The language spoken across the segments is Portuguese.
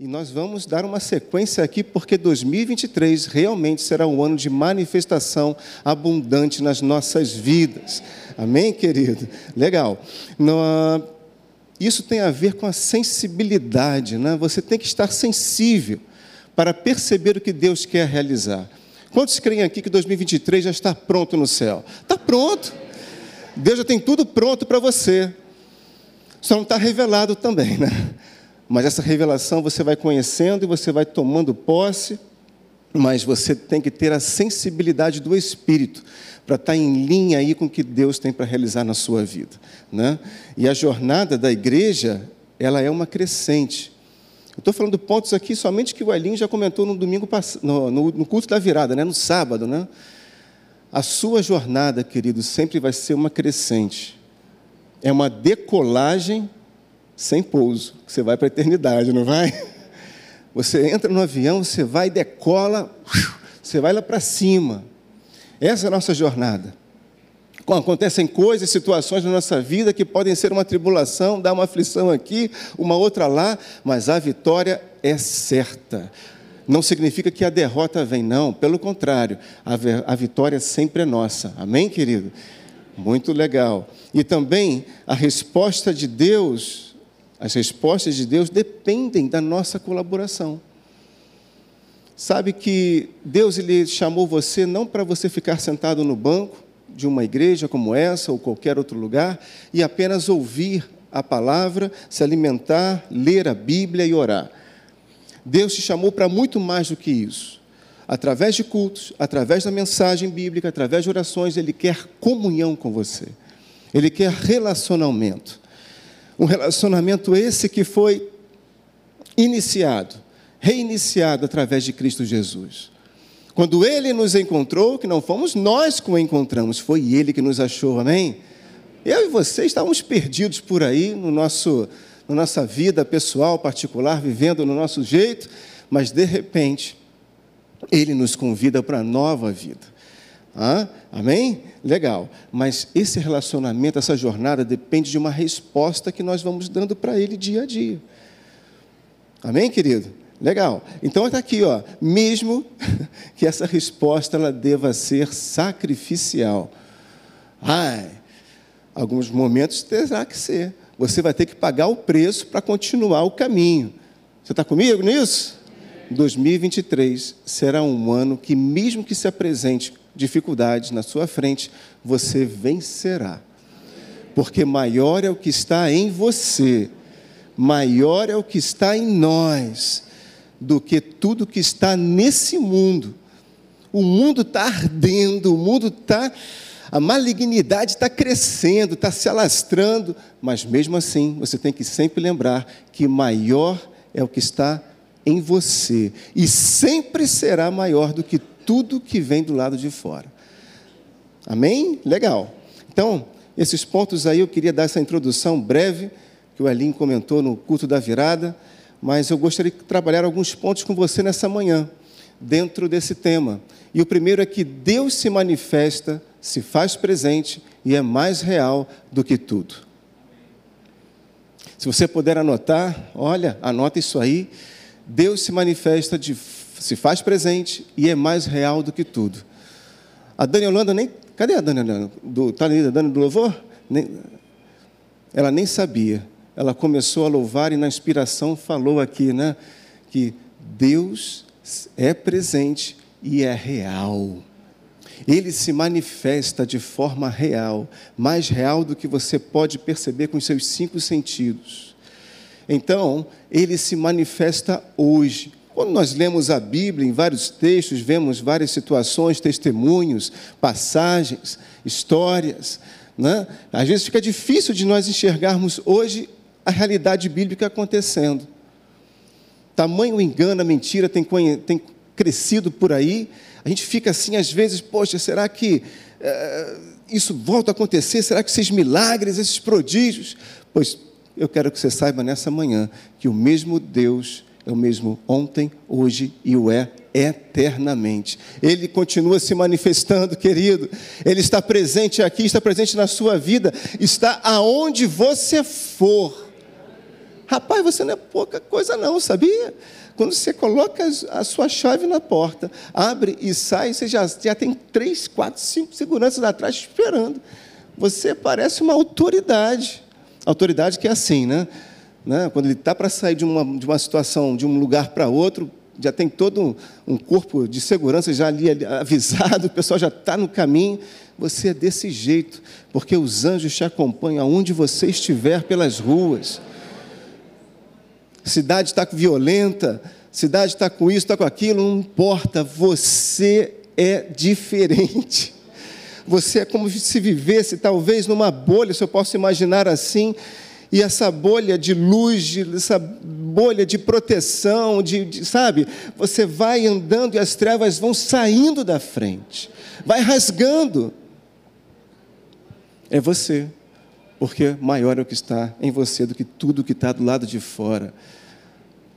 E nós vamos dar uma sequência aqui, porque 2023 realmente será um ano de manifestação abundante nas nossas vidas. Amém, querido? Legal. Isso tem a ver com a sensibilidade, né? Você tem que estar sensível para perceber o que Deus quer realizar. Quantos creem aqui que 2023 já está pronto no céu? Está pronto. Deus já tem tudo pronto para você. Só não está revelado também, né? Mas essa revelação você vai conhecendo e você vai tomando posse, mas você tem que ter a sensibilidade do Espírito para estar tá em linha aí com o que Deus tem para realizar na sua vida. Né? E a jornada da igreja, ela é uma crescente. Estou falando pontos aqui somente que o Elinho já comentou no domingo no, no culto da virada, né? no sábado. Né? A sua jornada, querido, sempre vai ser uma crescente. É uma decolagem sem pouso. Você vai para a eternidade, não vai? Você entra no avião, você vai, decola, você vai lá para cima. Essa é a nossa jornada. Acontecem coisas, situações na nossa vida que podem ser uma tribulação, dar uma aflição aqui, uma outra lá, mas a vitória é certa. Não significa que a derrota vem, não. Pelo contrário, a, vitória sempre é nossa. Amém, querido? Muito legal. E também a resposta de Deus as respostas de Deus dependem da nossa colaboração. Sabe que Deus ele chamou você não para você ficar sentado no banco de uma igreja como essa ou qualquer outro lugar e apenas ouvir a palavra, se alimentar, ler a Bíblia e orar. Deus te chamou para muito mais do que isso. Através de cultos, através da mensagem bíblica, através de orações, Ele quer comunhão com você. Ele quer relacionamento. Um relacionamento esse que foi iniciado, reiniciado através de Cristo Jesus. Quando ele nos encontrou, que não fomos nós que o encontramos, foi ele que nos achou, amém? Eu e você estávamos perdidos por aí no nosso, na nossa vida pessoal, particular, vivendo no nosso jeito, mas de repente, ele nos convida para a nova vida. Ah, amém? Legal. Mas esse relacionamento, essa jornada, depende de uma resposta que nós vamos dando para ele dia a dia. Amém, querido? Legal. Então está aqui, ó. Mesmo que essa resposta ela deva ser sacrificial. Ai, alguns momentos terá que ser. Você vai ter que pagar o preço para continuar o caminho. Você está comigo nisso? 2023 será um ano que, mesmo que se apresente dificuldades na sua frente, você vencerá. Porque maior é o que está em você, maior é o que está em nós, do que tudo que está nesse mundo. O mundo está ardendo, o mundo está. A malignidade está crescendo, está se alastrando, mas mesmo assim você tem que sempre lembrar que maior é o que está em você e sempre será maior do que tudo que vem do lado de fora. Amém? Legal. Então, esses pontos aí eu queria dar essa introdução breve, que o Elinho comentou no culto da virada, mas eu gostaria de trabalhar alguns pontos com você nessa manhã, dentro desse tema. E o primeiro é que Deus se manifesta, se faz presente e é mais real do que tudo. Se você puder anotar, olha, anota isso aí. Deus se manifesta de se faz presente e é mais real do que tudo. A Dani Holanda nem. Cadê a Dani Holanda? Está ali a Dani do louvor? Nem, ela nem sabia. Ela começou a louvar e na inspiração falou aqui, né? Que Deus é presente e é real. Ele se manifesta de forma real, mais real do que você pode perceber com seus cinco sentidos. Então, ele se manifesta hoje. Quando nós lemos a Bíblia, em vários textos, vemos várias situações, testemunhos, passagens, histórias. Né? Às vezes fica difícil de nós enxergarmos hoje a realidade bíblica acontecendo. Tamanho engano, a mentira tem, tem crescido por aí. A gente fica assim, às vezes, poxa, será que é, isso volta a acontecer? Será que esses milagres, esses prodígios? Pois eu quero que você saiba nessa manhã que o mesmo Deus é o mesmo ontem, hoje e o é eternamente. Ele continua se manifestando, querido. Ele está presente aqui, está presente na sua vida, está aonde você for. Rapaz, você não é pouca coisa, não, sabia? Quando você coloca a sua chave na porta, abre e sai, você já, já tem três, quatro, cinco seguranças atrás esperando. Você parece uma autoridade. Autoridade que é assim, né? Né? Quando ele está para sair de uma, de uma situação, de um lugar para outro, já tem todo um, corpo de segurança já ali avisado, o pessoal já está no caminho. Você é desse jeito, porque os anjos te acompanham aonde você estiver pelas ruas. Cidade está violenta, cidade está com isso, está com aquilo, não importa, você é diferente. Você é como se vivesse talvez numa bolha, se eu posso imaginar assim, e essa bolha de luz, essa bolha de proteção, de, de, sabe? Você vai andando e as trevas vão saindo da frente, vai rasgando. É você, porque maior é o que está em você do que tudo que está do lado de fora.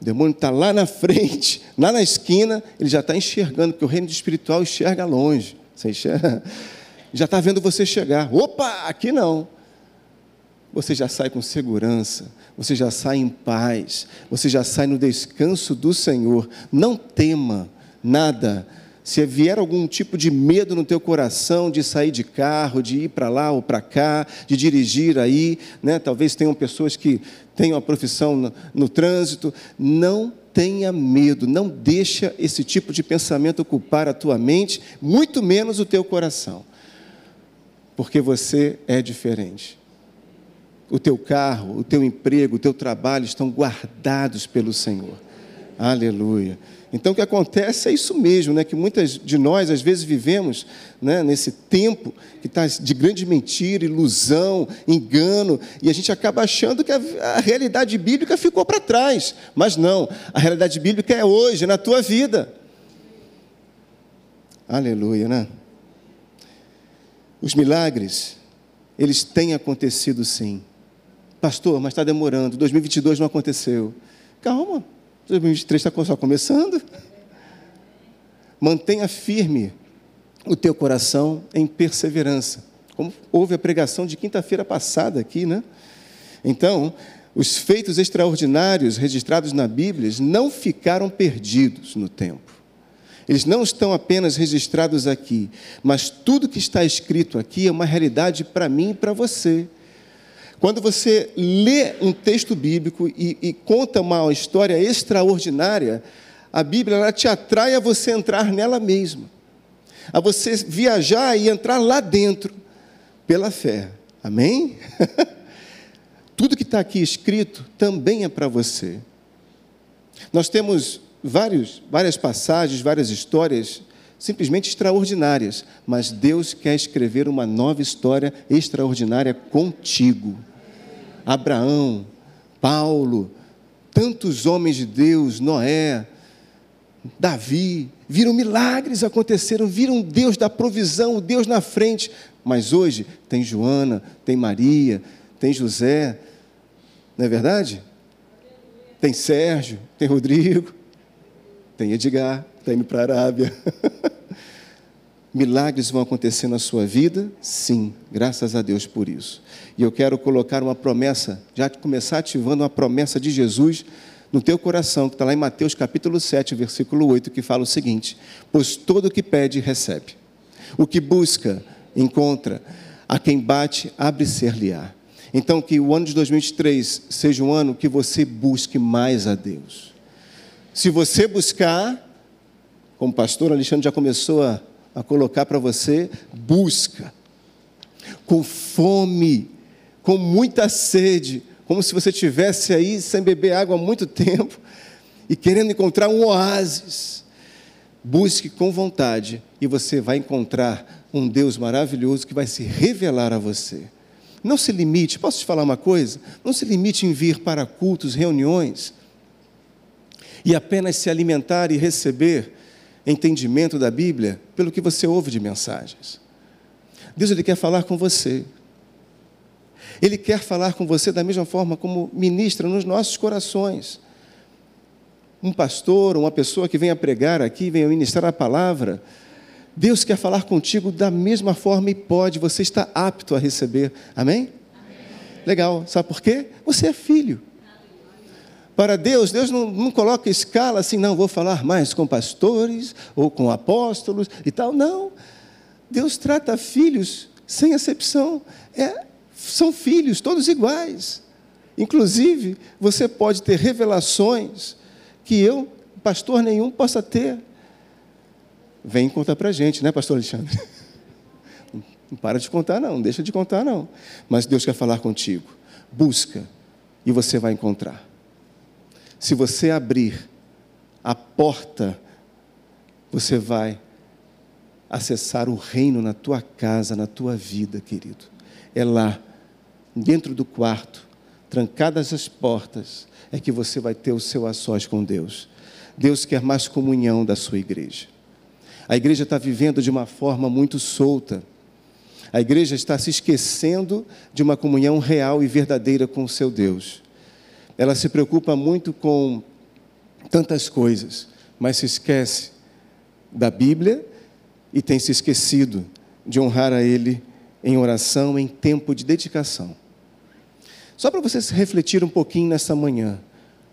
O demônio está lá na frente, lá na esquina, ele já está enxergando, porque o reino espiritual enxerga longe. Você enxerga? Já está vendo você chegar. Opa, aqui não você já sai com segurança, você já sai em paz, você já sai no descanso do Senhor. Não tema nada. Se vier algum tipo de medo no teu coração de sair de carro, de ir para lá ou para cá, de dirigir aí, né? talvez tenham pessoas que tenham a profissão no, no trânsito, não tenha medo, não deixa esse tipo de pensamento ocupar a tua mente, muito menos o teu coração, porque você é diferente o teu carro, o teu emprego, o teu trabalho estão guardados pelo Senhor. Aleluia. Então o que acontece é isso mesmo, né? que muitas de nós às vezes vivemos né, nesse tempo que está de grande mentira, ilusão, engano, e a gente acaba achando que a, a realidade bíblica ficou para trás. Mas não, a realidade bíblica é hoje, na tua vida. Aleluia, né? Os milagres, eles têm acontecido sim. Pastor, mas está demorando, 2022 não aconteceu. Calma, 2023 está só começando. Mantenha firme o teu coração em perseverança. Como houve a pregação de quinta-feira passada aqui, né? Então, os feitos extraordinários registrados na Bíblia não ficaram perdidos no tempo. Eles não estão apenas registrados aqui, mas tudo que está escrito aqui é uma realidade para mim e para você. Quando você lê um texto bíblico e, e conta uma história extraordinária, a Bíblia te atrai a você entrar nela mesma, a você viajar e entrar lá dentro pela fé. Amém? Tudo que está aqui escrito também é para você. Nós temos vários, várias passagens, várias histórias simplesmente extraordinárias, mas Deus quer escrever uma nova história extraordinária contigo. Abraão, Paulo, tantos homens de Deus, Noé, Davi, viram milagres aconteceram, viram Deus da provisão, o Deus na frente. Mas hoje tem Joana, tem Maria, tem José, não é verdade? Tem Sérgio, tem Rodrigo, tem Edgar, está indo para a Arábia. Milagres vão acontecer na sua vida? Sim, graças a Deus por isso. E eu quero colocar uma promessa, já começar ativando uma promessa de Jesus no teu coração, que está lá em Mateus capítulo 7, versículo 8, que fala o seguinte: Pois todo o que pede, recebe. O que busca, encontra. A quem bate, abre-ser-lhe-á. Então, que o ano de 2023 seja um ano que você busque mais a Deus. Se você buscar, como o pastor Alexandre já começou a a colocar para você, busca, com fome, com muita sede, como se você tivesse aí sem beber água há muito tempo e querendo encontrar um oásis. Busque com vontade e você vai encontrar um Deus maravilhoso que vai se revelar a você. Não se limite, posso te falar uma coisa? Não se limite em vir para cultos, reuniões e apenas se alimentar e receber entendimento da Bíblia pelo que você ouve de mensagens. Deus ele quer falar com você. Ele quer falar com você da mesma forma como ministra nos nossos corações. Um pastor, uma pessoa que venha pregar aqui, venha ministrar a palavra, Deus quer falar contigo da mesma forma e pode, você está apto a receber. Amém? Amém. Legal, sabe por quê? Você é filho. Para Deus, Deus não, não coloca escala assim, não, vou falar mais com pastores ou com apóstolos e tal. Não. Deus trata filhos sem exceção. É, são filhos, todos iguais. Inclusive, você pode ter revelações que eu, pastor nenhum, possa ter. Vem contar para a gente, né, pastor Alexandre? Não para de contar, não, não deixa de contar, não. Mas Deus quer falar contigo. Busca e você vai encontrar. Se você abrir a porta, você vai acessar o reino na tua casa, na tua vida, querido. É lá, dentro do quarto, trancadas as portas, é que você vai ter o seu a sós com Deus. Deus quer mais comunhão da sua igreja. A igreja está vivendo de uma forma muito solta. A igreja está se esquecendo de uma comunhão real e verdadeira com o seu Deus. Ela se preocupa muito com tantas coisas, mas se esquece da Bíblia e tem se esquecido de honrar a Ele em oração, em tempo de dedicação. Só para você se refletir um pouquinho nessa manhã.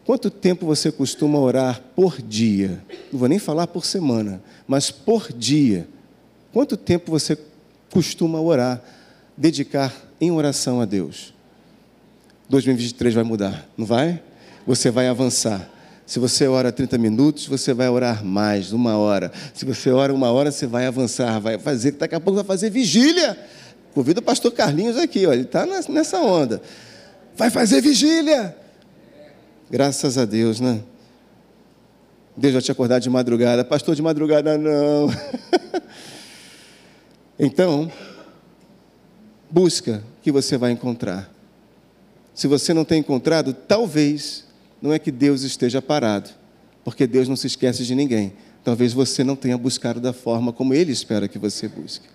Quanto tempo você costuma orar por dia? Não vou nem falar por semana, mas por dia. Quanto tempo você costuma orar, dedicar em oração a Deus. 2023 vai mudar, não vai? Você vai avançar. Se você ora 30 minutos, você vai orar mais, uma hora. Se você ora uma hora, você vai avançar, vai fazer, daqui a pouco vai fazer vigília. Convido o pastor Carlinhos aqui, ó, ele está nessa onda. Vai fazer vigília. Graças a Deus, né? Deus vai te acordar de madrugada. Pastor, de madrugada não. Então, busca que você vai encontrar. Se você não tem encontrado, talvez não é que Deus esteja parado, porque Deus não se esquece de ninguém. Talvez você não tenha buscado da forma como Ele espera que você busque.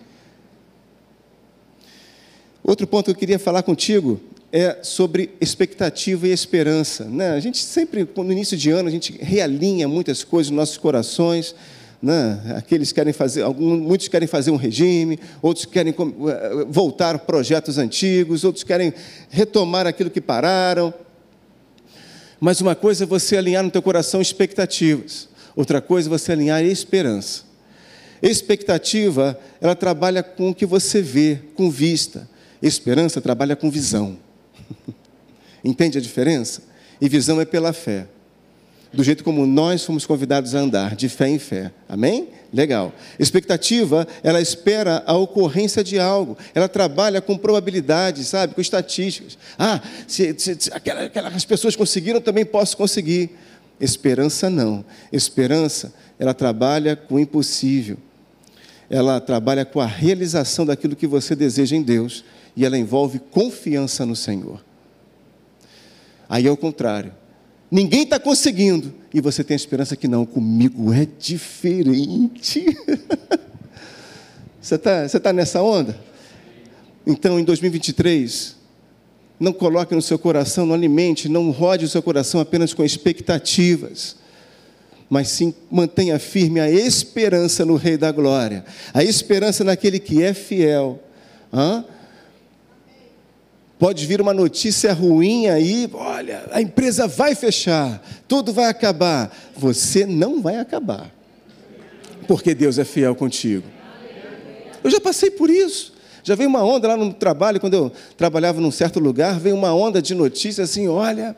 Outro ponto que eu queria falar contigo é sobre expectativa e esperança. Né? A gente sempre, no início de ano, a gente realinha muitas coisas nos nossos corações né? Aqueles querem fazer, alguns, muitos querem fazer um regime, outros querem eh, voltar projetos antigos, outros querem retomar aquilo que pararam. Mas uma coisa é você alinhar no teu coração expectativas, outra coisa é você alinhar esperança. Expectativa, ela trabalha com o que você vê, com vista. Esperança trabalha com visão. Entende a diferença? E visão é pela fé do jeito como nós fomos convidados a andar, de fé em fé. Amém? Legal. Expectativa, ela espera a ocorrência de algo. Ela trabalha com probabilidades, sabe? Com estatísticas. Ah, se, se, se aquelas, aquelas pessoas conseguiram, também posso conseguir. Esperança não. Esperança, ela trabalha com o impossível. Ela trabalha com a realização daquilo que você deseja em Deus. E ela envolve confiança no Senhor. Aí é o contrário ninguém está conseguindo, e você tem a esperança que não, comigo é diferente. você está você tá nessa onda? Então, em 2023, não coloque no seu coração, não alimente, não rode o seu coração apenas com expectativas, mas sim mantenha firme a esperança no Rei da Glória, a esperança naquele que é fiel. Hã? Pode vir uma notícia ruim aí, olha, a empresa vai fechar, tudo vai acabar. Você não vai acabar, porque Deus é fiel contigo. Eu já passei por isso. Já veio uma onda lá no trabalho, quando eu trabalhava num certo lugar, veio uma onda de notícias assim: olha,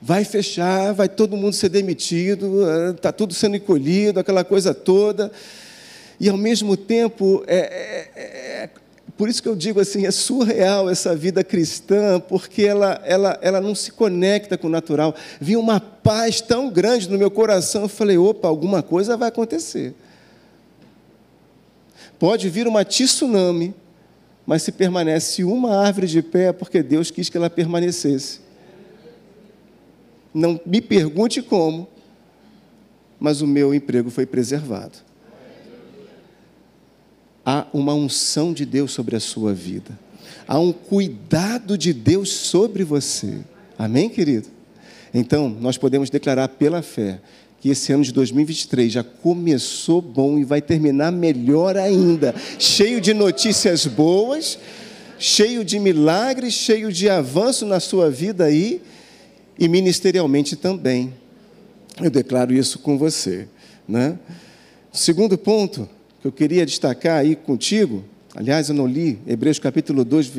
vai fechar, vai todo mundo ser demitido, está tudo sendo encolhido, aquela coisa toda. E ao mesmo tempo, é, é, é, por isso que eu digo assim, é surreal essa vida cristã, porque ela, ela, ela não se conecta com o natural. Vi uma paz tão grande no meu coração, eu falei, opa, alguma coisa vai acontecer. Pode vir uma tsunami, mas se permanece uma árvore de pé, é porque Deus quis que ela permanecesse. Não me pergunte como, mas o meu emprego foi preservado há uma unção de Deus sobre a sua vida, há um cuidado de Deus sobre você. Amém, querido? Então, nós podemos declarar pela fé que esse ano de 2023 já começou bom e vai terminar melhor ainda, cheio de notícias boas, cheio de milagres, cheio de avanço na sua vida aí, e ministerialmente também. Eu declaro isso com você. Né? Segundo ponto que eu queria destacar aí contigo, aliás, eu não li, Hebreus capítulo 2,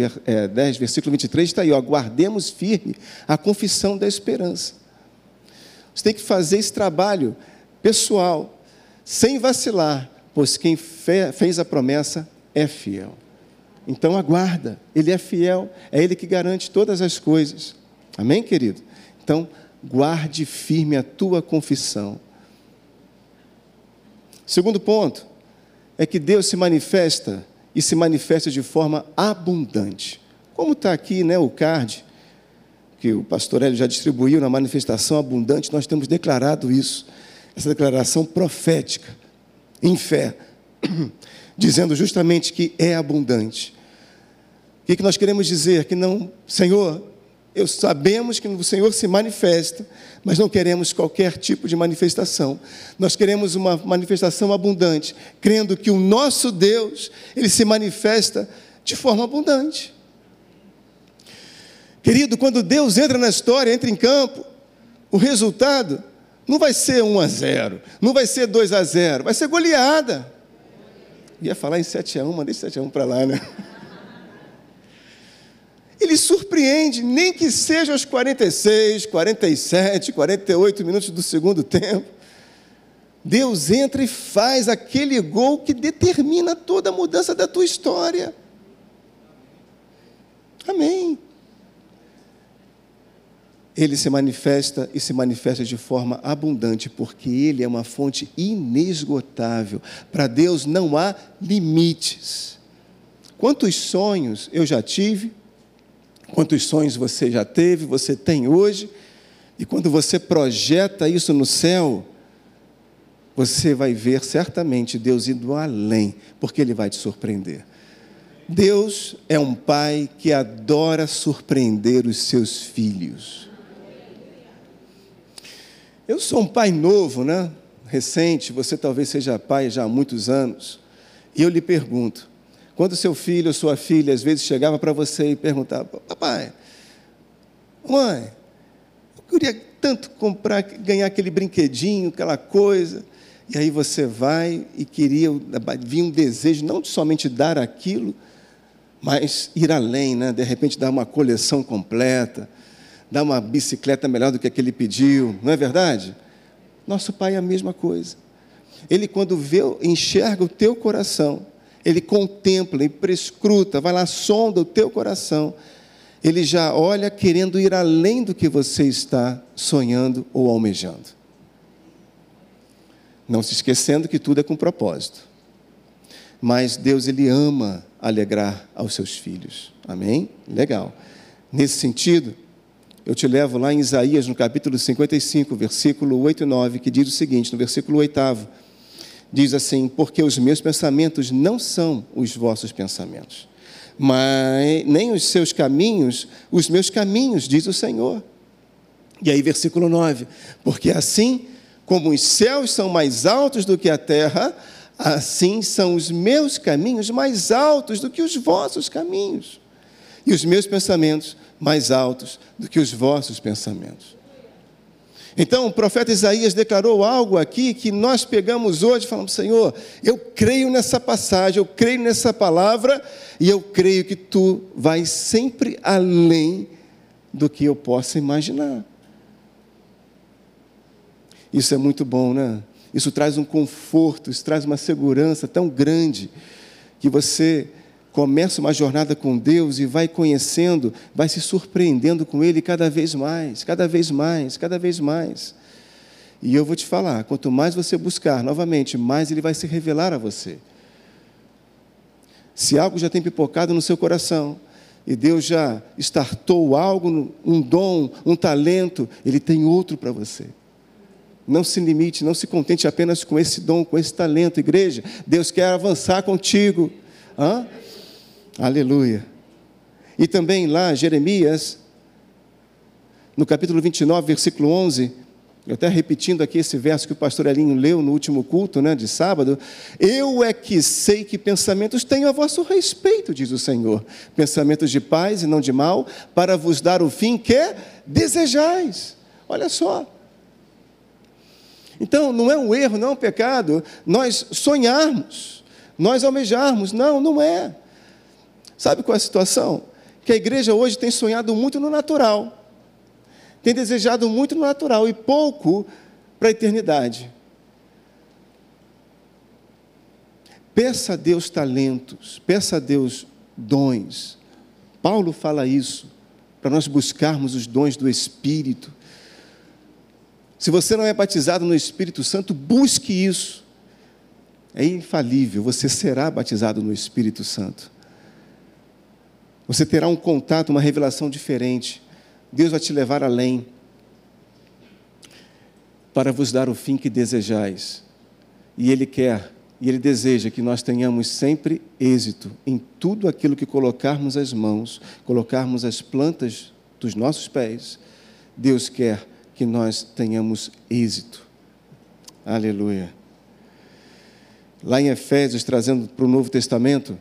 10, versículo 23, está aí, ó, guardemos firme a confissão da esperança. Você tem que fazer esse trabalho pessoal, sem vacilar, pois quem fez a promessa é fiel. Então aguarda, Ele é fiel, é Ele que garante todas as coisas. Amém, querido? Então, guarde firme a tua confissão. Segundo ponto, é que Deus se manifesta e se manifesta de forma abundante. Como está aqui né, o card, que o pastor Hélio já distribuiu na manifestação abundante, nós temos declarado isso, essa declaração profética, em fé, dizendo justamente que é abundante. O que nós queremos dizer? Que não, Senhor, eu sabemos que o Senhor se manifesta, mas não queremos qualquer tipo de manifestação. Nós queremos uma manifestação abundante, crendo que o nosso Deus, ele se manifesta de forma abundante. Querido, quando Deus entra na história, entra em campo, o resultado não vai ser 1 a 0, não vai ser 2 a 0, vai ser goleada. Ia falar em 7 a 1, mas deixa 7 a 1 para lá, né? Ele surpreende, nem que seja aos 46, 47, 48 minutos do segundo tempo. Deus entra e faz aquele gol que determina toda a mudança da tua história. Amém. Ele se manifesta e se manifesta de forma abundante, porque Ele é uma fonte inesgotável. Para Deus não há limites. Quantos sonhos eu já tive, Quantos sonhos você já teve, você tem hoje, e quando você projeta isso no céu, você vai ver certamente Deus indo além, porque Ele vai te surpreender. Deus é um pai que adora surpreender os seus filhos. Eu sou um pai novo, né? Recente, você talvez seja pai já há muitos anos. E eu lhe pergunto: quando seu filho ou sua filha às vezes chegava para você e perguntava: Papai, mãe, eu queria tanto comprar, ganhar aquele brinquedinho, aquela coisa. E aí você vai e queria, vinha um desejo não de somente dar aquilo, mas ir além, né? de repente dar uma coleção completa, dar uma bicicleta melhor do que aquele pediu, não é verdade? Nosso pai é a mesma coisa. Ele, quando vê, enxerga o teu coração, ele contempla, ele prescruta, vai lá, sonda o teu coração. Ele já olha querendo ir além do que você está sonhando ou almejando. Não se esquecendo que tudo é com propósito. Mas Deus, Ele ama alegrar aos seus filhos. Amém? Legal. Nesse sentido, eu te levo lá em Isaías, no capítulo 55, versículo 8 e 9, que diz o seguinte, no versículo 8 diz assim: Porque os meus pensamentos não são os vossos pensamentos, mas nem os seus caminhos, os meus caminhos, diz o Senhor. E aí, versículo 9: Porque assim como os céus são mais altos do que a terra, assim são os meus caminhos mais altos do que os vossos caminhos, e os meus pensamentos mais altos do que os vossos pensamentos. Então, o profeta Isaías declarou algo aqui que nós pegamos hoje e falamos: Senhor, eu creio nessa passagem, eu creio nessa palavra e eu creio que tu vais sempre além do que eu possa imaginar. Isso é muito bom, né? Isso traz um conforto, isso traz uma segurança tão grande que você começa uma jornada com Deus e vai conhecendo, vai se surpreendendo com Ele cada vez mais, cada vez mais, cada vez mais. E eu vou te falar: quanto mais você buscar novamente, mais Ele vai se revelar a você. Se algo já tem pipocado no seu coração, e Deus já startou algo, um dom, um talento, Ele tem outro para você. Não se limite, não se contente apenas com esse dom, com esse talento, igreja. Deus quer avançar contigo. Hã? Aleluia. E também lá, Jeremias, no capítulo 29, versículo 11, Eu até repetindo aqui esse verso que o pastor Elinho leu no último culto, né, de sábado. Eu é que sei que pensamentos tenho a vosso respeito, diz o Senhor. Pensamentos de paz e não de mal, para vos dar o fim que desejais. Olha só. Então, não é um erro, não é um pecado nós sonharmos, nós almejarmos. Não, não é. Sabe qual é a situação? Que a igreja hoje tem sonhado muito no natural tem desejado muito no natural e pouco para a eternidade. Peça a Deus talentos, peça a Deus dons. Paulo fala isso, para nós buscarmos os dons do Espírito. Se você não é batizado no Espírito Santo, busque isso. É infalível, você será batizado no Espírito Santo. Você terá um contato, uma revelação diferente. Deus vai te levar além para vos dar o fim que desejais. E Ele quer e Ele deseja que nós tenhamos sempre êxito em tudo aquilo que colocarmos as mãos, colocarmos as plantas dos nossos pés. Deus quer que nós tenhamos êxito. Aleluia. Lá em Efésios, trazendo para o Novo Testamento,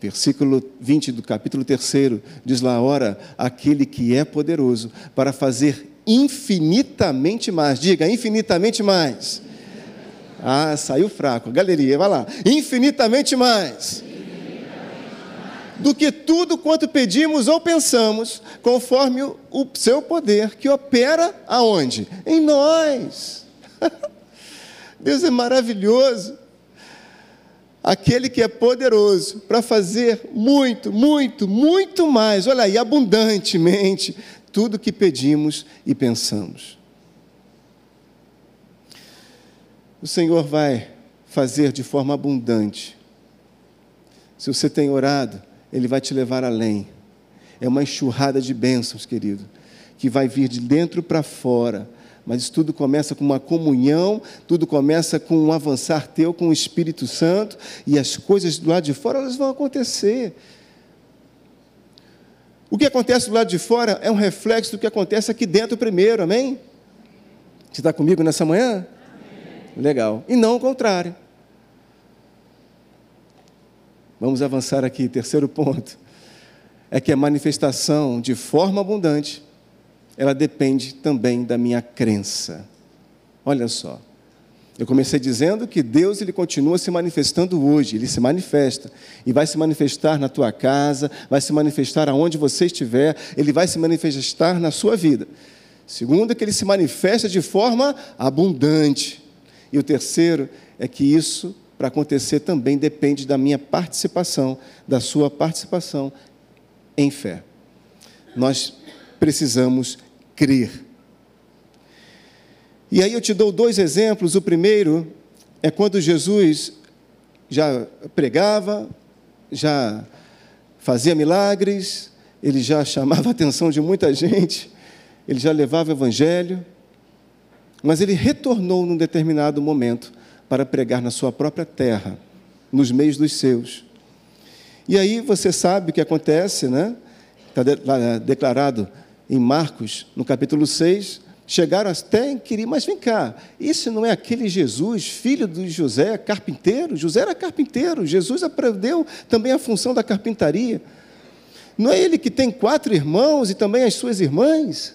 Versículo 20 do capítulo 3 diz lá: Ora, aquele que é poderoso para fazer infinitamente mais, diga infinitamente mais. Ah, saiu fraco, galeria, vai lá. Infinitamente mais. Do que tudo quanto pedimos ou pensamos, conforme o, o seu poder que opera aonde? Em nós. Deus é maravilhoso aquele que é poderoso para fazer muito, muito, muito mais, olha aí, abundantemente, tudo que pedimos e pensamos. O Senhor vai fazer de forma abundante. Se você tem orado, Ele vai te levar além. É uma enxurrada de bênçãos, querido, que vai vir de dentro para fora mas tudo começa com uma comunhão, tudo começa com um avançar teu com o Espírito Santo, e as coisas do lado de fora elas vão acontecer. O que acontece do lado de fora é um reflexo do que acontece aqui dentro primeiro, amém? Você está comigo nessa manhã? Amém. Legal. E não o contrário. Vamos avançar aqui, terceiro ponto. É que a manifestação de forma abundante ela depende também da minha crença. Olha só. Eu comecei dizendo que Deus ele continua se manifestando hoje, ele se manifesta e vai se manifestar na tua casa, vai se manifestar aonde você estiver, ele vai se manifestar na sua vida. Segundo, é que ele se manifesta de forma abundante. E o terceiro é que isso, para acontecer, também depende da minha participação, da sua participação em fé. Nós precisamos crer. E aí eu te dou dois exemplos. O primeiro é quando Jesus já pregava, já fazia milagres, ele já chamava a atenção de muita gente, ele já levava o evangelho, mas ele retornou num determinado momento para pregar na sua própria terra, nos meios dos seus. E aí você sabe o que acontece, né? Está declarado em Marcos, no capítulo 6, chegaram até em querer, mas vem cá, isso não é aquele Jesus, filho de José, carpinteiro? José era carpinteiro, Jesus aprendeu também a função da carpintaria. Não é ele que tem quatro irmãos e também as suas irmãs?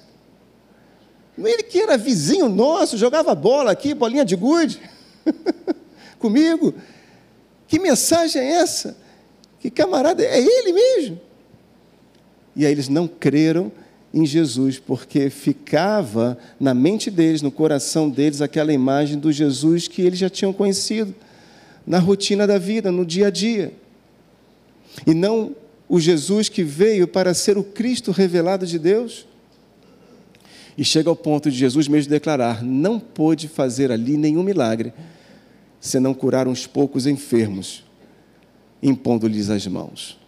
Não é ele que era vizinho nosso, jogava bola aqui, bolinha de gude, comigo? Que mensagem é essa? Que camarada, é ele mesmo? E aí eles não creram em Jesus, porque ficava na mente deles, no coração deles, aquela imagem do Jesus que eles já tinham conhecido, na rotina da vida, no dia a dia. E não o Jesus que veio para ser o Cristo revelado de Deus. E chega ao ponto de Jesus mesmo declarar: não pôde fazer ali nenhum milagre, senão curar uns poucos enfermos, impondo-lhes as mãos.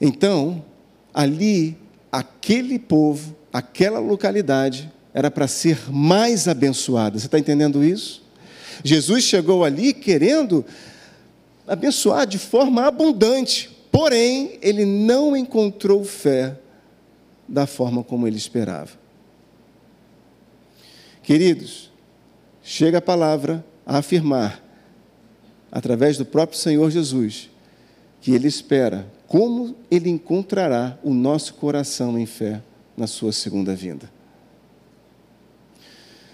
Então, ali, aquele povo, aquela localidade, era para ser mais abençoada. Você está entendendo isso? Jesus chegou ali querendo abençoar de forma abundante, porém, ele não encontrou fé da forma como ele esperava. Queridos, chega a palavra a afirmar, através do próprio Senhor Jesus, que Ele espera como Ele encontrará o nosso coração em fé na Sua segunda vinda.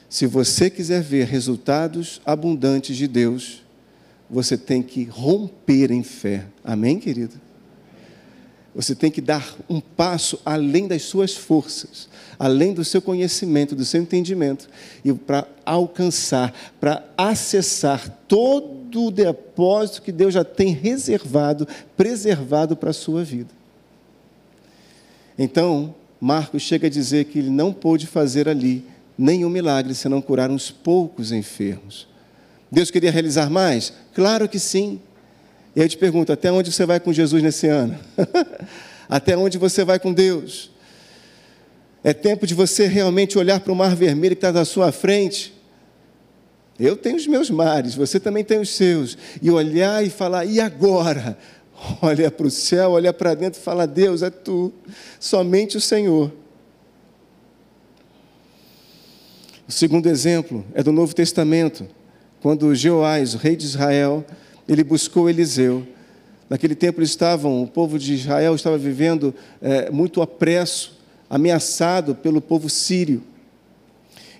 Se você quiser ver resultados abundantes de Deus, você tem que romper em fé. Amém, querido? Você tem que dar um passo além das suas forças, além do seu conhecimento, do seu entendimento, e para alcançar, para acessar todo o depósito que Deus já tem reservado, preservado para a sua vida. Então, Marcos chega a dizer que ele não pôde fazer ali nenhum milagre senão curar uns poucos enfermos. Deus queria realizar mais? Claro que sim. E eu te pergunto: até onde você vai com Jesus nesse ano? até onde você vai com Deus? É tempo de você realmente olhar para o mar vermelho que está na sua frente. Eu tenho os meus mares, você também tem os seus. E olhar e falar: e agora? Olha para o céu, olha para dentro e fala: Deus, é tu, somente o Senhor. O segundo exemplo é do Novo Testamento, quando Jeoás, o rei de Israel, ele buscou Eliseu. Naquele tempo estavam, o povo de Israel estava vivendo é, muito apresso, ameaçado pelo povo sírio.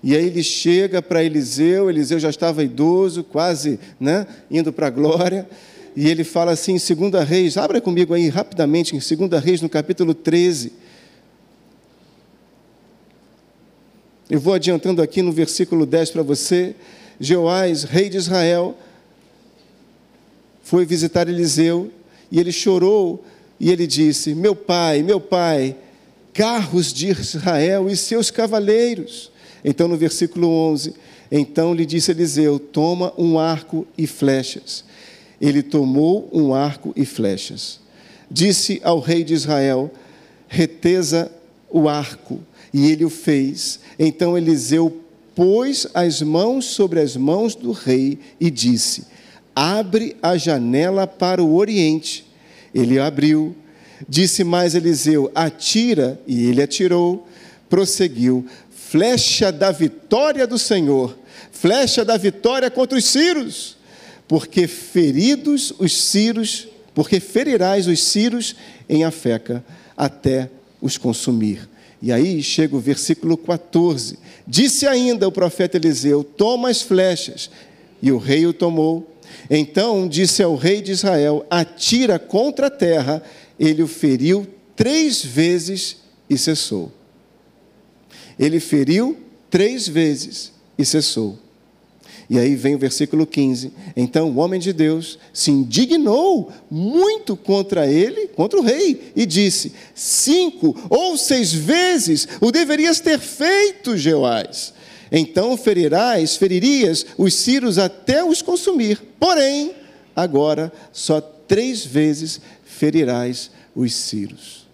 E aí ele chega para Eliseu, Eliseu já estava idoso, quase né, indo para a glória, e ele fala assim em 2 Reis, abra comigo aí rapidamente, em 2 Reis, no capítulo 13. Eu vou adiantando aqui no versículo 10 para você. Jeoás, rei de Israel, foi visitar Eliseu e ele chorou e ele disse: Meu pai, meu pai, carros de Israel e seus cavaleiros. Então, no versículo 11, então lhe disse Eliseu: Toma um arco e flechas. Ele tomou um arco e flechas. Disse ao rei de Israel: Reteza o arco e ele o fez. Então Eliseu pôs as mãos sobre as mãos do rei e disse: Abre a janela para o oriente. Ele abriu. Disse mais Eliseu: Atira, e ele atirou. Prosseguiu: Flecha da vitória do Senhor, flecha da vitória contra os ciros, porque feridos os ciros, porque ferirás os ciros em Afeca até os consumir. E aí chega o versículo 14. Disse ainda o profeta Eliseu: Toma as flechas. E o rei o tomou. Então disse ao rei de Israel: Atira contra a terra. Ele o feriu três vezes e cessou. Ele feriu três vezes e cessou. E aí vem o versículo 15. Então o homem de Deus se indignou muito contra ele, contra o rei, e disse: Cinco ou seis vezes o deverias ter feito, Jeoás. Então ferirás, feririas os círios até os consumir. Porém, agora só três vezes ferirás os círios.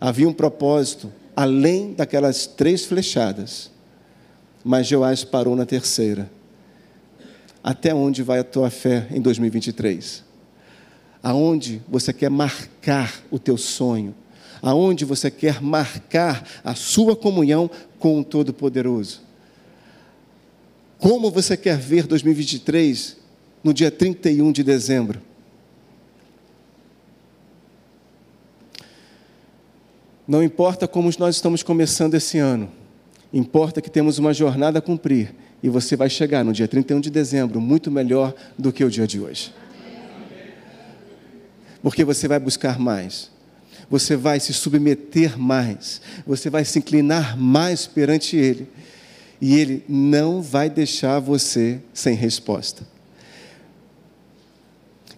Havia um propósito além daquelas três flechadas mas Joás parou na terceira. Até onde vai a tua fé em 2023? Aonde você quer marcar o teu sonho? Aonde você quer marcar a sua comunhão com o Todo-Poderoso? Como você quer ver 2023 no dia 31 de dezembro? Não importa como nós estamos começando esse ano, Importa que temos uma jornada a cumprir e você vai chegar no dia 31 de dezembro muito melhor do que o dia de hoje. Porque você vai buscar mais, você vai se submeter mais, você vai se inclinar mais perante Ele e Ele não vai deixar você sem resposta.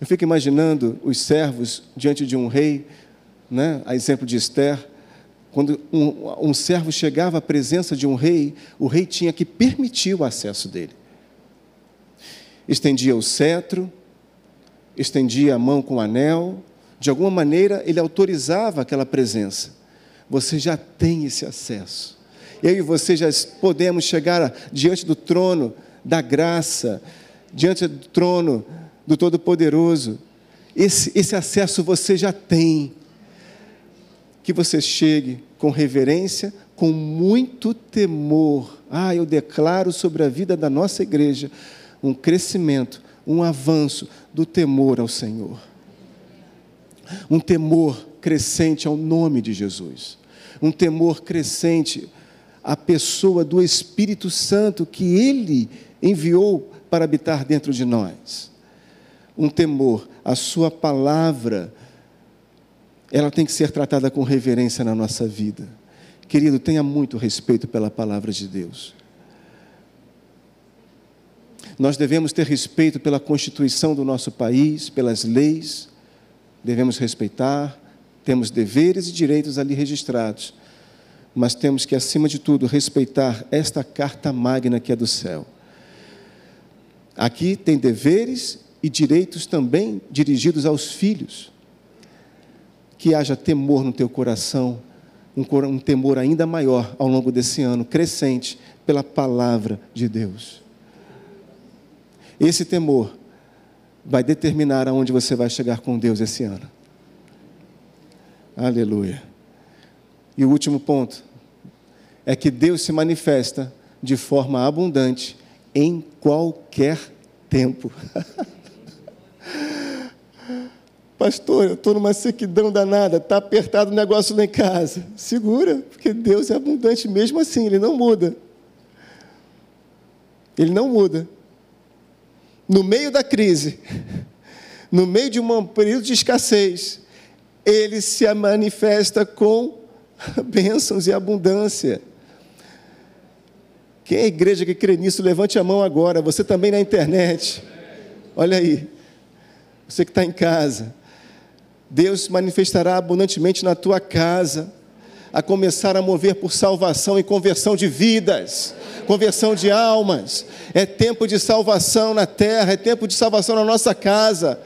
Eu fico imaginando os servos diante de um rei, né, a exemplo de Esther, quando um, um servo chegava à presença de um rei, o rei tinha que permitir o acesso dele. Estendia o cetro, estendia a mão com o anel, de alguma maneira ele autorizava aquela presença. Você já tem esse acesso. Eu e você já podemos chegar diante do trono da graça, diante do trono do Todo-Poderoso. Esse, esse acesso você já tem que você chegue com reverência, com muito temor. Ah, eu declaro sobre a vida da nossa igreja um crescimento, um avanço do temor ao Senhor. Um temor crescente ao nome de Jesus. Um temor crescente à pessoa do Espírito Santo que Ele enviou para habitar dentro de nós. Um temor à Sua palavra, ela tem que ser tratada com reverência na nossa vida. Querido, tenha muito respeito pela palavra de Deus. Nós devemos ter respeito pela constituição do nosso país, pelas leis, devemos respeitar, temos deveres e direitos ali registrados, mas temos que, acima de tudo, respeitar esta carta magna que é do céu. Aqui tem deveres e direitos também dirigidos aos filhos. Que haja temor no teu coração, um, temor ainda maior ao longo desse ano, crescente pela palavra de Deus. Esse temor vai determinar aonde você vai chegar com Deus esse ano. Aleluia. E o último ponto é que Deus se manifesta de forma abundante em qualquer tempo. Pastor, eu estou numa sequidão danada, está apertado o negócio lá em casa. Segura, porque Deus é abundante mesmo assim, Ele não muda. Ele não muda. No meio da crise, no meio de um período de escassez, Ele se manifesta com bênçãos e abundância. Quem é a igreja que crê nisso, levante a mão agora. Você também na internet. Olha aí. Você que está em casa. Deus se manifestará abundantemente na tua casa, a começar a mover por salvação e conversão de vidas, conversão de almas. É tempo de salvação na terra, é tempo de salvação na nossa casa.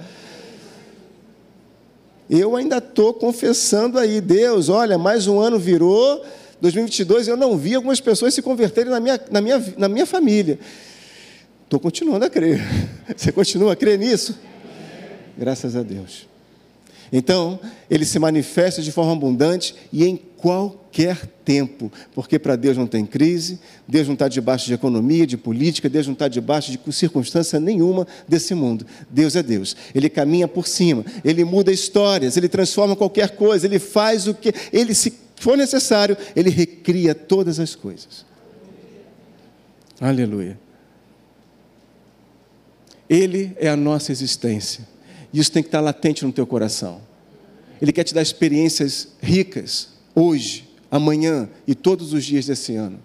Eu ainda estou confessando aí, Deus, olha, mais um ano virou, 2022 eu não vi algumas pessoas se converterem na minha, na minha, na minha família. Estou continuando a crer. Você continua a crer nisso? Graças a Deus. Então, ele se manifesta de forma abundante e em qualquer tempo, porque para Deus não tem crise, Deus não está debaixo de economia, de política, Deus não está debaixo de circunstância nenhuma desse mundo. Deus é Deus. Ele caminha por cima, ele muda histórias, ele transforma qualquer coisa, ele faz o que ele se for necessário, ele recria todas as coisas. Aleluia. Ele é a nossa existência. E isso tem que estar latente no teu coração. Ele quer te dar experiências ricas, hoje, amanhã e todos os dias desse ano.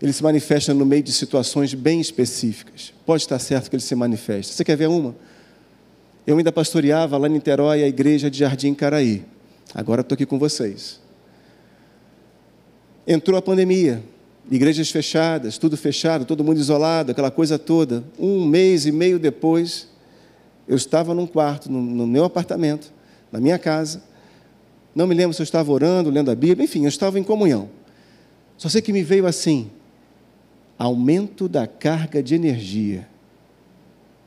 Ele se manifesta no meio de situações bem específicas. Pode estar certo que ele se manifesta. Você quer ver uma? Eu ainda pastoreava lá em Niterói a igreja de Jardim Caraí. Agora estou aqui com vocês. Entrou a pandemia, igrejas fechadas, tudo fechado, todo mundo isolado, aquela coisa toda. Um mês e meio depois, eu estava num quarto, no, no meu apartamento, na minha casa. Não me lembro se eu estava orando, lendo a Bíblia, enfim, eu estava em comunhão. Só sei que me veio assim: aumento da carga de energia.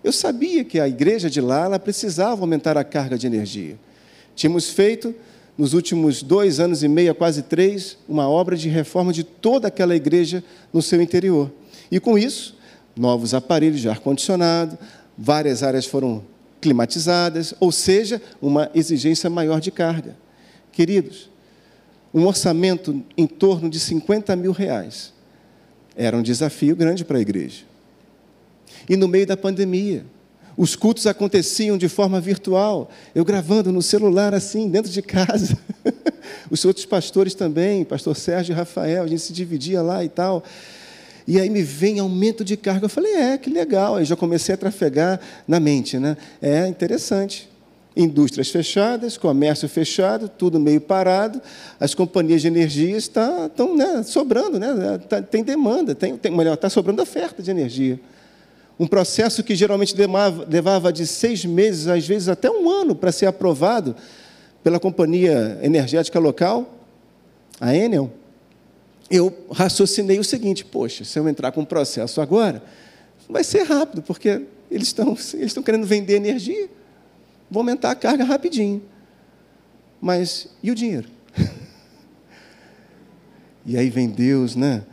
Eu sabia que a igreja de lá precisava aumentar a carga de energia. Tínhamos feito nos últimos dois anos e meio, quase três, uma obra de reforma de toda aquela igreja no seu interior. E com isso, novos aparelhos de ar-condicionado, várias áreas foram climatizadas, ou seja, uma exigência maior de carga. Queridos, um orçamento em torno de 50 mil reais era um desafio grande para a igreja. E no meio da pandemia, os cultos aconteciam de forma virtual, eu gravando no celular assim, dentro de casa. Os outros pastores também, pastor Sérgio e Rafael, a gente se dividia lá e tal. E aí me vem aumento de carga. Eu falei, é, que legal. Aí já comecei a trafegar na mente, né? É interessante. Indústrias fechadas, comércio fechado, tudo meio parado. As companhias de energia estão né, sobrando, né? Tá, tem demanda, tem, tem, melhor, está sobrando oferta de energia. Um processo que geralmente levava de seis meses, às vezes até um ano, para ser aprovado pela companhia energética local, a Enel, eu raciocinei o seguinte: poxa, se eu entrar com um processo agora, vai ser rápido, porque eles estão, eles querendo vender energia, vou aumentar a carga rapidinho. Mas e o dinheiro? E aí vem Deus, né?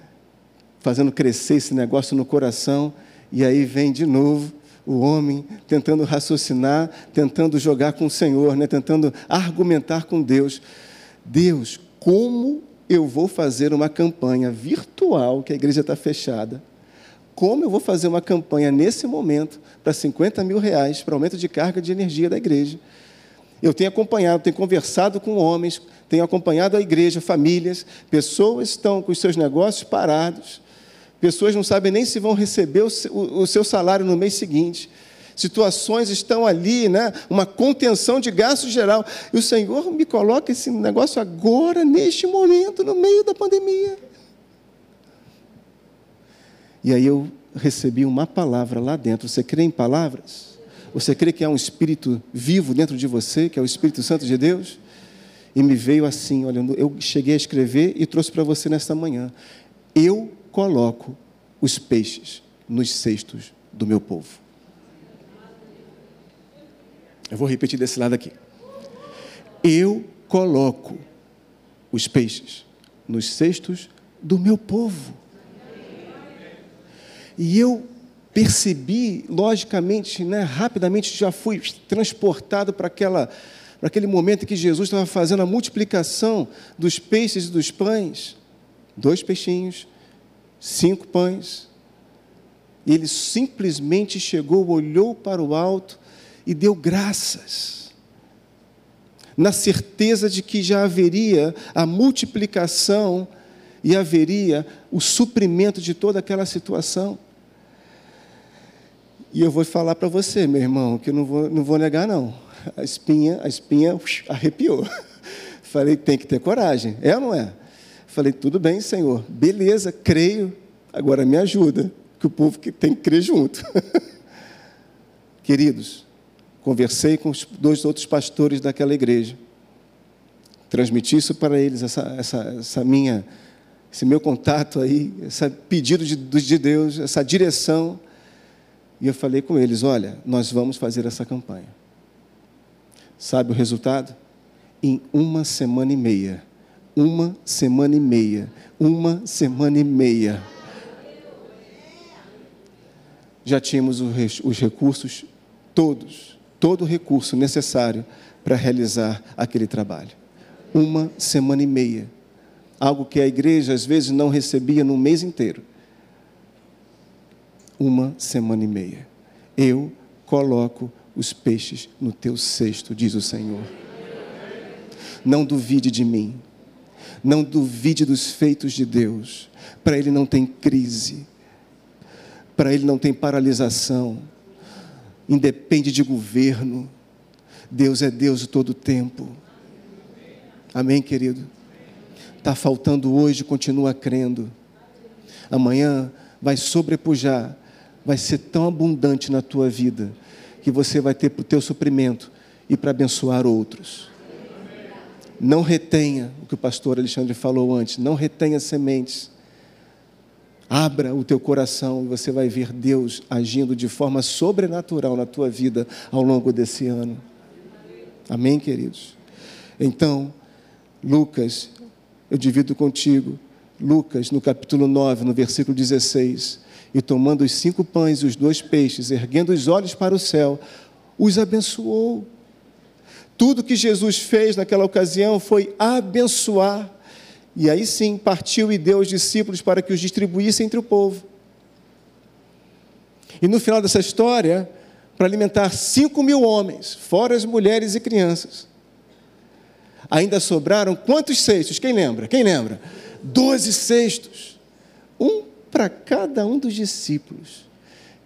Fazendo crescer esse negócio no coração. E aí vem de novo o homem tentando raciocinar, tentando jogar com o Senhor, né? tentando argumentar com Deus. Deus, como eu vou fazer uma campanha virtual, que a igreja está fechada? Como eu vou fazer uma campanha nesse momento para 50 mil reais para aumento de carga de energia da igreja? Eu tenho acompanhado, tenho conversado com homens, tenho acompanhado a igreja, famílias, pessoas estão com os seus negócios parados, pessoas não sabem nem se vão receber o seu salário no mês seguinte. Situações estão ali, né? uma contenção de gasto geral. E o Senhor me coloca esse negócio agora, neste momento, no meio da pandemia. E aí eu recebi uma palavra lá dentro. Você crê em palavras? Você crê que há um espírito vivo dentro de você, que é o Espírito Santo de Deus? E me veio assim, olhando, eu cheguei a escrever e trouxe para você nesta manhã. Eu coloco os peixes nos cestos do meu povo. Eu vou repetir desse lado aqui. Eu coloco os peixes nos cestos do meu povo. E eu percebi, logicamente, né, rapidamente já fui transportado para aquela para aquele momento em que Jesus estava fazendo a multiplicação dos peixes e dos pães. Dois peixinhos, cinco pães. E ele simplesmente chegou, olhou para o alto e deu graças, na certeza de que já haveria a multiplicação e haveria o suprimento de toda aquela situação. E eu vou falar para você, meu irmão, que eu não vou, não vou negar, não. A espinha, a espinha arrepiou. Falei, tem que ter coragem. É ou não é? Falei, tudo bem, Senhor. Beleza, creio. Agora me ajuda, que o povo tem que crer junto. Queridos, conversei com os dois outros pastores daquela igreja. Transmiti isso para eles, essa, essa, essa minha, esse meu contato aí, esse pedido de, de Deus, essa direção. E eu falei com eles: olha, nós vamos fazer essa campanha. Sabe o resultado? Em uma semana e meia. Uma semana e meia. Uma semana e meia. Já tínhamos os recursos todos, todo o recurso necessário para realizar aquele trabalho. Uma semana e meia. Algo que a igreja às vezes não recebia no mês inteiro uma semana e meia. Eu coloco os peixes no teu cesto, diz o Senhor. Não duvide de mim. Não duvide dos feitos de Deus. Para Ele não tem crise. Para Ele não tem paralisação. Independe de governo. Deus é Deus de todo tempo. Amém, querido? Está faltando hoje, continua crendo. Amanhã vai sobrepujar vai ser tão abundante na tua vida que você vai ter para o teu suprimento e para abençoar outros. Não retenha o que o pastor Alexandre falou antes, não retenha sementes. Abra o teu coração e você vai ver Deus agindo de forma sobrenatural na tua vida ao longo desse ano. Amém, queridos? Então, Lucas, eu divido contigo, Lucas, no capítulo 9, no versículo 16 e tomando os cinco pães e os dois peixes, erguendo os olhos para o céu, os abençoou. Tudo que Jesus fez naquela ocasião foi abençoar. E aí sim partiu e deu os discípulos para que os distribuíssem entre o povo. E no final dessa história, para alimentar cinco mil homens, fora as mulheres e crianças, ainda sobraram quantos cestos? Quem lembra? Quem lembra? Doze cestos. Um para cada um dos discípulos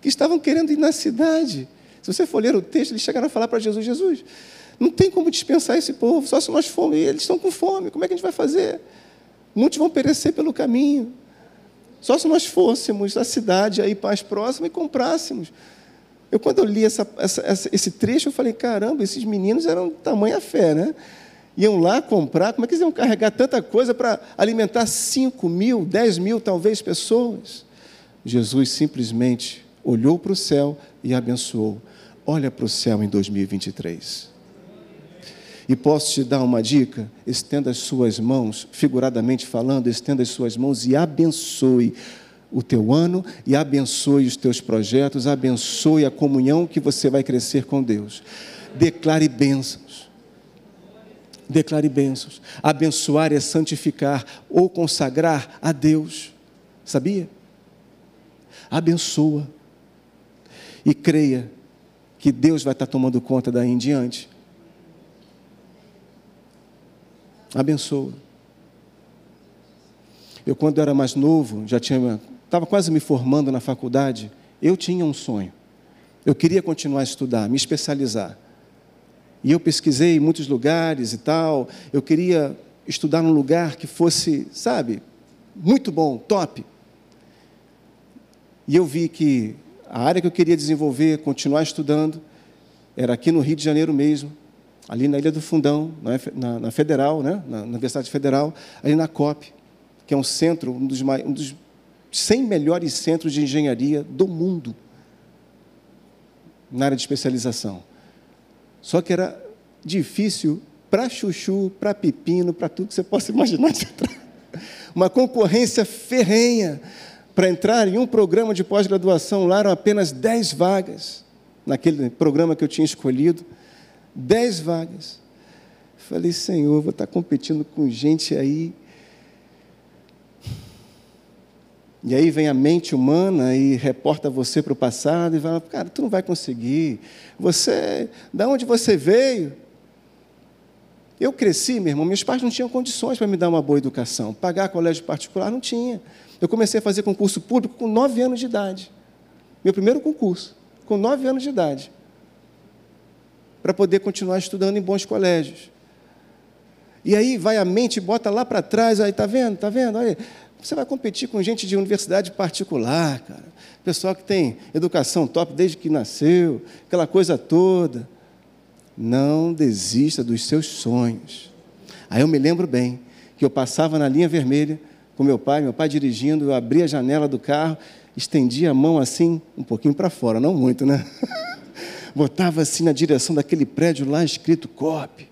que estavam querendo ir na cidade. Se você for ler o texto, eles chegaram a falar para Jesus: Jesus, não tem como dispensar esse povo, só se nós formos. Eles estão com fome, como é que a gente vai fazer? Muitos vão perecer pelo caminho. Só se nós fôssemos à cidade aí mais próxima e comprássemos. Eu, quando eu li essa, essa, esse trecho, eu falei: caramba, esses meninos eram tamanha fé, né? iam lá comprar, como é que eles iam carregar tanta coisa para alimentar 5 mil, 10 mil talvez pessoas? Jesus simplesmente olhou para o céu e abençoou. Olha para o céu em 2023. E posso te dar uma dica? Estenda as suas mãos, figuradamente falando, estenda as suas mãos e abençoe o teu ano e abençoe os teus projetos, abençoe a comunhão que você vai crescer com Deus. Declare bênçãos. Declare bênçãos. Abençoar é santificar ou consagrar a Deus. Sabia? Abençoa. E creia que Deus vai estar tomando conta daí em diante. Abençoa. Eu, quando era mais novo, já tinha, estava quase me formando na faculdade, eu tinha um sonho. Eu queria continuar a estudar, me especializar. E eu pesquisei muitos lugares e tal. Eu queria estudar num lugar que fosse, sabe, muito bom, top. E eu vi que a área que eu queria desenvolver, continuar estudando, era aqui no Rio de Janeiro mesmo, ali na Ilha do Fundão, na, na Federal, né? na, Universidade Federal, ali na COP, que é um centro, um dos, um dos 100 melhores centros de engenharia do mundo, na área de especialização. Só que era difícil para chuchu, para pepino, para tudo que você possa imaginar. Uma concorrência ferrenha. Para entrar em um programa de pós-graduação lá eram apenas 10 vagas, naquele programa que eu tinha escolhido. 10 vagas. Falei, Senhor, vou estar competindo com gente aí. E aí vem a mente humana e reporta você para o passado e fala, cara, tu não vai conseguir. Você, da onde você veio? Eu cresci, meu irmão, meus pais não tinham condições para me dar uma boa educação. Pagar colégio particular não tinha. Eu comecei a fazer concurso público com nove anos de idade. Meu primeiro concurso, com nove anos de idade. Para poder continuar estudando em bons colégios. E aí vai a mente, bota lá para trás, aí, tá vendo, tá vendo? Olha, você vai competir com gente de universidade particular, cara. Pessoal que tem educação top desde que nasceu, aquela coisa toda. Não desista dos seus sonhos. Aí eu me lembro bem que eu passava na linha vermelha com meu pai, meu pai dirigindo, eu abria a janela do carro, estendia a mão assim, um pouquinho para fora, não muito, né? Botava assim na direção daquele prédio lá escrito COP.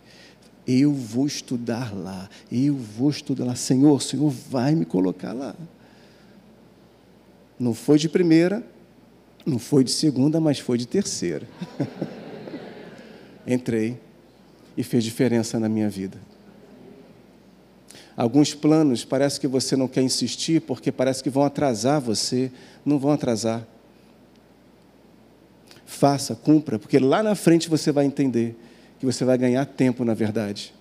Eu vou estudar lá, eu vou estudar lá. Senhor, o Senhor vai me colocar lá. Não foi de primeira, não foi de segunda, mas foi de terceira. Entrei e fez diferença na minha vida. Alguns planos parece que você não quer insistir porque parece que vão atrasar você. Não vão atrasar. Faça, cumpra, porque lá na frente você vai entender que você vai ganhar tempo, na verdade.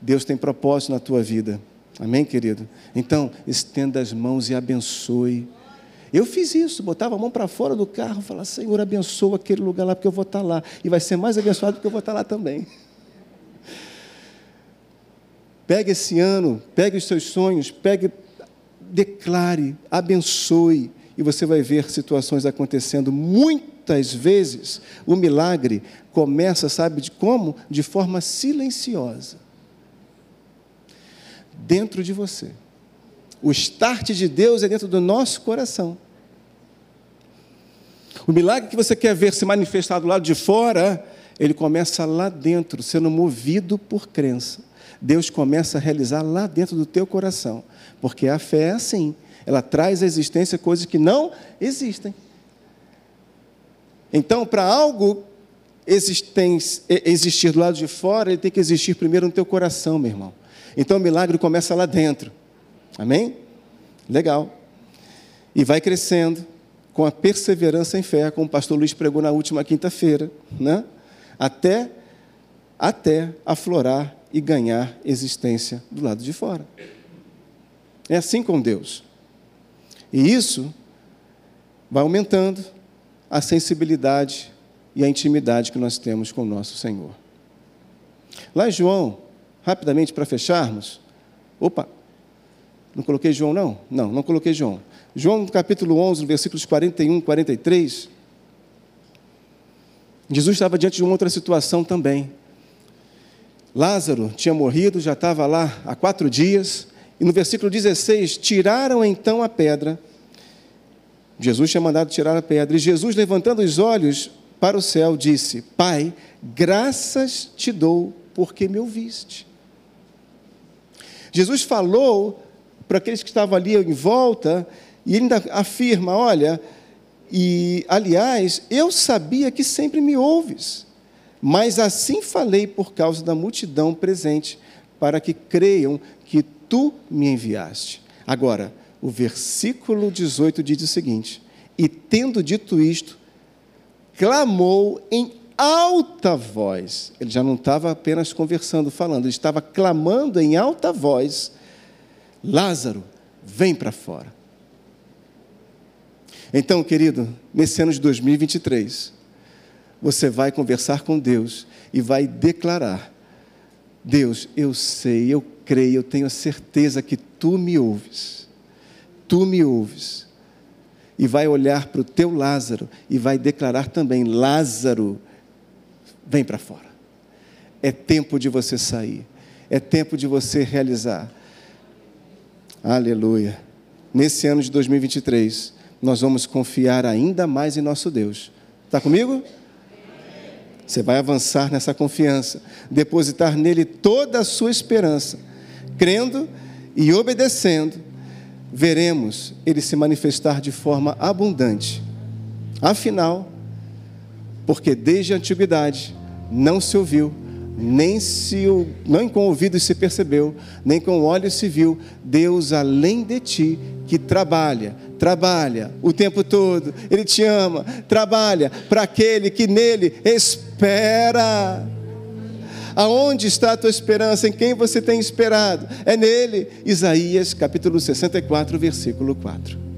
Deus tem propósito na tua vida. Amém, querido? Então, estenda as mãos e abençoe. Eu fiz isso, botava a mão para fora do carro, falava, Senhor, abençoa aquele lugar lá, porque eu vou estar lá. E vai ser mais abençoado porque eu vou estar lá também. Pegue esse ano, pegue os seus sonhos, pegue, declare, abençoe, e você vai ver situações acontecendo. Muitas vezes o milagre começa, sabe de como? De forma silenciosa. Dentro de você. O start de Deus é dentro do nosso coração. O milagre que você quer ver se manifestar do lado de fora, ele começa lá dentro, sendo movido por crença. Deus começa a realizar lá dentro do teu coração. Porque a fé é assim. Ela traz à existência coisas que não existem. Então, para algo existir do lado de fora, ele tem que existir primeiro no teu coração, meu irmão. Então o milagre começa lá dentro. Amém? Legal. E vai crescendo com a perseverança em fé, como o pastor Luiz pregou na última quinta-feira, né? Até até aflorar e ganhar existência do lado de fora. É assim com Deus. E isso vai aumentando a sensibilidade e a intimidade que nós temos com o nosso Senhor. Lá em João, rapidamente para fecharmos. Opa, não coloquei João, não? Não, não coloquei João. João, no capítulo 11, versículos 41 e 43. Jesus estava diante de uma outra situação também. Lázaro tinha morrido, já estava lá há quatro dias, e no versículo 16: tiraram então a pedra. Jesus tinha mandado tirar a pedra, e Jesus, levantando os olhos para o céu, disse: Pai, graças te dou porque me ouviste. Jesus falou para aqueles que estavam ali em volta, e ainda afirma: Olha, e aliás, eu sabia que sempre me ouves, mas assim falei por causa da multidão presente, para que creiam que tu me enviaste. Agora, o versículo 18 diz o seguinte: E tendo dito isto, clamou em alta voz. Ele já não estava apenas conversando, falando, ele estava clamando em alta voz: Lázaro, vem para fora. Então, querido, nesse ano de 2023, você vai conversar com Deus e vai declarar: Deus, eu sei, eu creio, eu tenho a certeza que tu me ouves. Tu me ouves. E vai olhar para o teu Lázaro e vai declarar também: Lázaro, vem para fora. É tempo de você sair. É tempo de você realizar. Aleluia. Nesse ano de 2023, nós vamos confiar ainda mais em nosso Deus. Está comigo? Você vai avançar nessa confiança, depositar nele toda a sua esperança, crendo e obedecendo, veremos ele se manifestar de forma abundante. Afinal, porque desde a antiguidade não se ouviu, nem se nem com ouvidos se percebeu, nem com olhos se viu Deus além de ti que trabalha, trabalha o tempo todo. Ele te ama, trabalha para aquele que nele espera. Aonde está a tua esperança? Em quem você tem esperado? É nele. Isaías capítulo 64, versículo 4.